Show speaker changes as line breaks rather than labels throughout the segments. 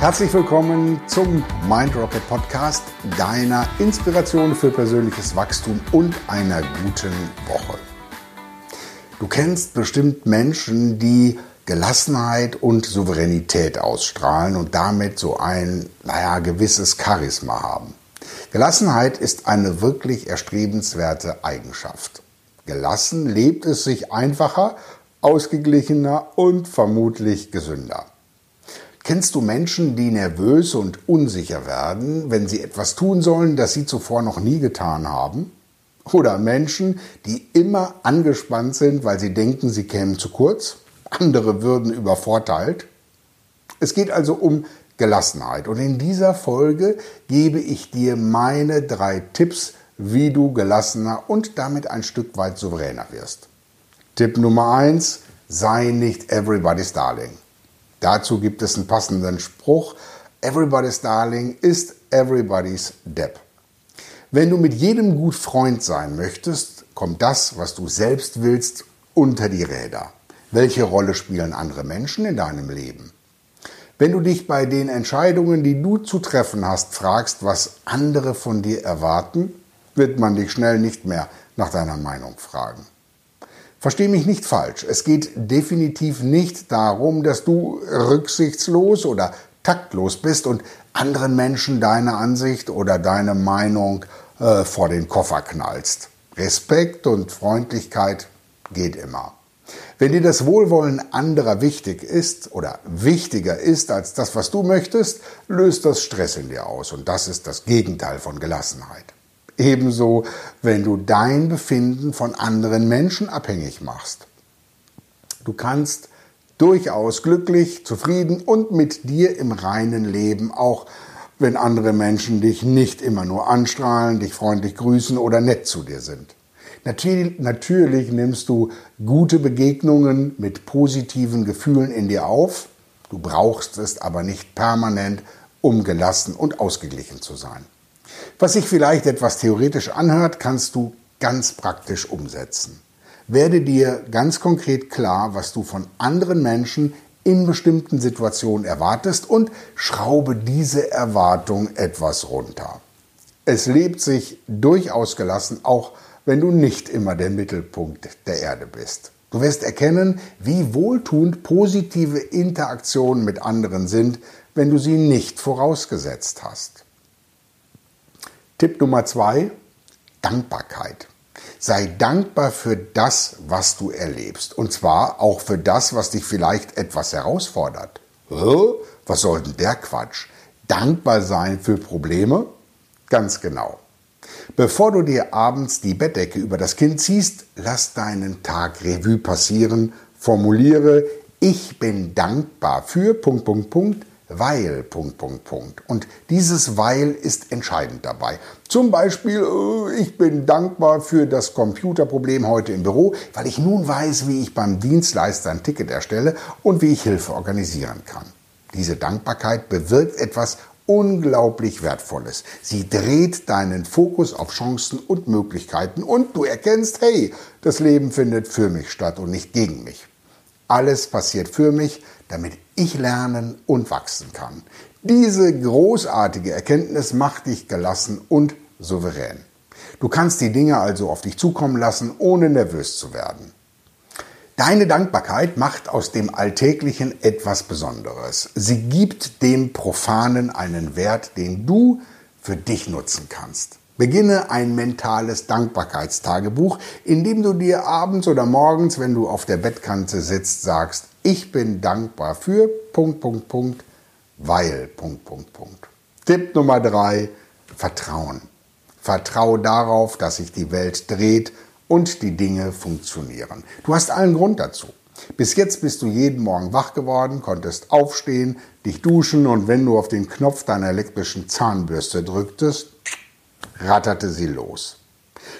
Herzlich willkommen zum Mind Rocket Podcast, deiner Inspiration für persönliches Wachstum und einer guten Woche. Du kennst bestimmt Menschen, die Gelassenheit und Souveränität ausstrahlen und damit so ein, naja, gewisses Charisma haben. Gelassenheit ist eine wirklich erstrebenswerte Eigenschaft. Gelassen lebt es sich einfacher, ausgeglichener und vermutlich gesünder. Kennst du Menschen, die nervös und unsicher werden, wenn sie etwas tun sollen, das sie zuvor noch nie getan haben? Oder Menschen, die immer angespannt sind, weil sie denken, sie kämen zu kurz? Andere würden übervorteilt? Es geht also um Gelassenheit. Und in dieser Folge gebe ich dir meine drei Tipps, wie du gelassener und damit ein Stück weit souveräner wirst. Tipp Nummer eins: sei nicht everybody's darling. Dazu gibt es einen passenden Spruch. Everybody's Darling ist everybody's Depp. Wenn du mit jedem gut Freund sein möchtest, kommt das, was du selbst willst, unter die Räder. Welche Rolle spielen andere Menschen in deinem Leben? Wenn du dich bei den Entscheidungen, die du zu treffen hast, fragst, was andere von dir erwarten, wird man dich schnell nicht mehr nach deiner Meinung fragen. Versteh mich nicht falsch. Es geht definitiv nicht darum, dass du rücksichtslos oder taktlos bist und anderen Menschen deine Ansicht oder deine Meinung äh, vor den Koffer knallst. Respekt und Freundlichkeit geht immer. Wenn dir das Wohlwollen anderer wichtig ist oder wichtiger ist als das, was du möchtest, löst das Stress in dir aus. Und das ist das Gegenteil von Gelassenheit. Ebenso, wenn du dein Befinden von anderen Menschen abhängig machst. Du kannst durchaus glücklich, zufrieden und mit dir im reinen Leben, auch wenn andere Menschen dich nicht immer nur anstrahlen, dich freundlich grüßen oder nett zu dir sind. Natürlich, natürlich nimmst du gute Begegnungen mit positiven Gefühlen in dir auf, du brauchst es aber nicht permanent, um gelassen und ausgeglichen zu sein. Was sich vielleicht etwas theoretisch anhört, kannst du ganz praktisch umsetzen. Werde dir ganz konkret klar, was du von anderen Menschen in bestimmten Situationen erwartest und schraube diese Erwartung etwas runter. Es lebt sich durchaus gelassen, auch wenn du nicht immer der Mittelpunkt der Erde bist. Du wirst erkennen, wie wohltuend positive Interaktionen mit anderen sind, wenn du sie nicht vorausgesetzt hast. Tipp Nummer zwei, Dankbarkeit. Sei dankbar für das, was du erlebst. Und zwar auch für das, was dich vielleicht etwas herausfordert. Was soll denn der Quatsch? Dankbar sein für Probleme? Ganz genau. Bevor du dir abends die Bettdecke über das Kind ziehst, lass deinen Tag Revue passieren, formuliere, ich bin dankbar für Punkt, Punkt, Punkt, weil, Punkt, Punkt, Punkt. Und dieses weil ist entscheidend dabei. Zum Beispiel, äh, ich bin dankbar für das Computerproblem heute im Büro, weil ich nun weiß, wie ich beim Dienstleister ein Ticket erstelle und wie ich Hilfe organisieren kann. Diese Dankbarkeit bewirkt etwas unglaublich Wertvolles. Sie dreht deinen Fokus auf Chancen und Möglichkeiten und du erkennst, hey, das Leben findet für mich statt und nicht gegen mich. Alles passiert für mich, damit ich lernen und wachsen kann. Diese großartige Erkenntnis macht dich gelassen und souverän. Du kannst die Dinge also auf dich zukommen lassen, ohne nervös zu werden. Deine Dankbarkeit macht aus dem Alltäglichen etwas Besonderes. Sie gibt dem Profanen einen Wert, den du für dich nutzen kannst. Beginne ein mentales Dankbarkeitstagebuch, in dem du dir abends oder morgens, wenn du auf der Bettkante sitzt, sagst, ich bin dankbar für Punkt, Punkt, Punkt, weil Punkt, Punkt, Punkt. Tipp Nummer drei, Vertrauen. Vertraue darauf, dass sich die Welt dreht und die Dinge funktionieren. Du hast allen Grund dazu. Bis jetzt bist du jeden Morgen wach geworden, konntest aufstehen, dich duschen und wenn du auf den Knopf deiner elektrischen Zahnbürste drücktest, ratterte sie los.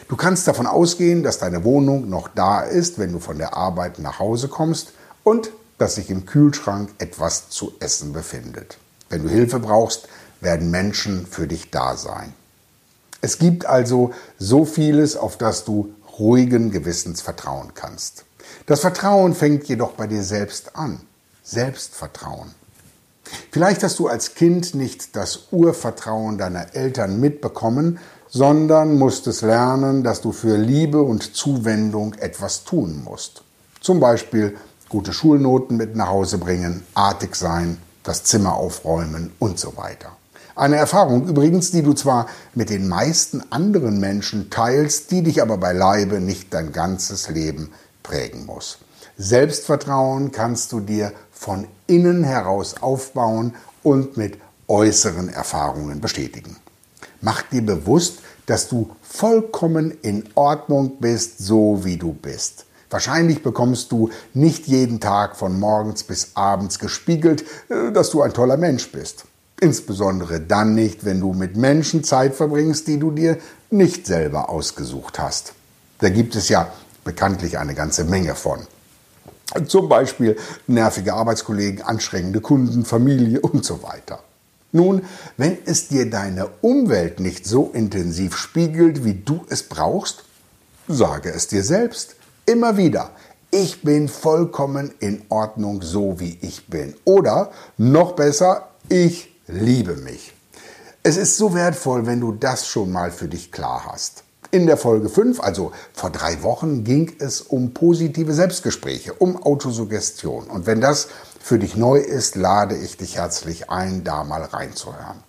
Du kannst davon ausgehen, dass deine Wohnung noch da ist, wenn du von der Arbeit nach Hause kommst und dass sich im Kühlschrank etwas zu essen befindet. Wenn du Hilfe brauchst, werden Menschen für dich da sein. Es gibt also so vieles, auf das du ruhigen Gewissens vertrauen kannst. Das Vertrauen fängt jedoch bei dir selbst an. Selbstvertrauen. Vielleicht hast du als Kind nicht das Urvertrauen deiner Eltern mitbekommen, sondern musstest lernen, dass du für Liebe und Zuwendung etwas tun musst. Zum Beispiel gute Schulnoten mit nach Hause bringen, artig sein, das Zimmer aufräumen und so weiter. Eine Erfahrung übrigens, die du zwar mit den meisten anderen Menschen teilst, die dich aber beileibe nicht dein ganzes Leben prägen muss. Selbstvertrauen kannst du dir von innen heraus aufbauen und mit äußeren Erfahrungen bestätigen. Mach dir bewusst, dass du vollkommen in Ordnung bist, so wie du bist. Wahrscheinlich bekommst du nicht jeden Tag von morgens bis abends gespiegelt, äh, dass du ein toller Mensch bist. Insbesondere dann nicht, wenn du mit Menschen Zeit verbringst, die du dir nicht selber ausgesucht hast. Da gibt es ja bekanntlich eine ganze Menge von. Zum Beispiel nervige Arbeitskollegen, anstrengende Kunden, Familie und so weiter. Nun, wenn es dir deine Umwelt nicht so intensiv spiegelt, wie du es brauchst, sage es dir selbst. Immer wieder. Ich bin vollkommen in Ordnung, so wie ich bin. Oder noch besser, ich liebe mich. Es ist so wertvoll, wenn du das schon mal für dich klar hast. In der Folge 5, also vor drei Wochen, ging es um positive Selbstgespräche, um Autosuggestion. Und wenn das für dich neu ist, lade ich dich herzlich ein, da mal reinzuhören.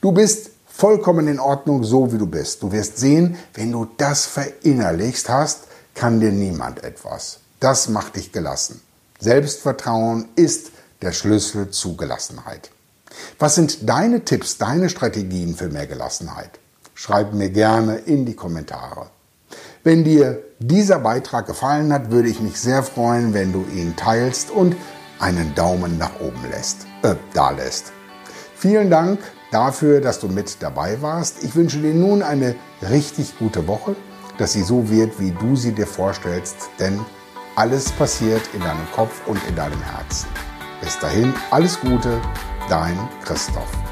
Du bist vollkommen in Ordnung, so wie du bist. Du wirst sehen, wenn du das verinnerlichst hast, kann dir niemand etwas. Das macht dich gelassen. Selbstvertrauen ist der Schlüssel zu Gelassenheit. Was sind deine Tipps, deine Strategien für mehr Gelassenheit? Schreib mir gerne in die Kommentare. Wenn dir dieser Beitrag gefallen hat, würde ich mich sehr freuen, wenn du ihn teilst und einen Daumen nach oben lässt, äh, da lässt. Vielen Dank dafür, dass du mit dabei warst. Ich wünsche dir nun eine richtig gute Woche, dass sie so wird, wie du sie dir vorstellst, denn alles passiert in deinem Kopf und in deinem Herzen. Bis dahin, alles Gute, dein Christoph.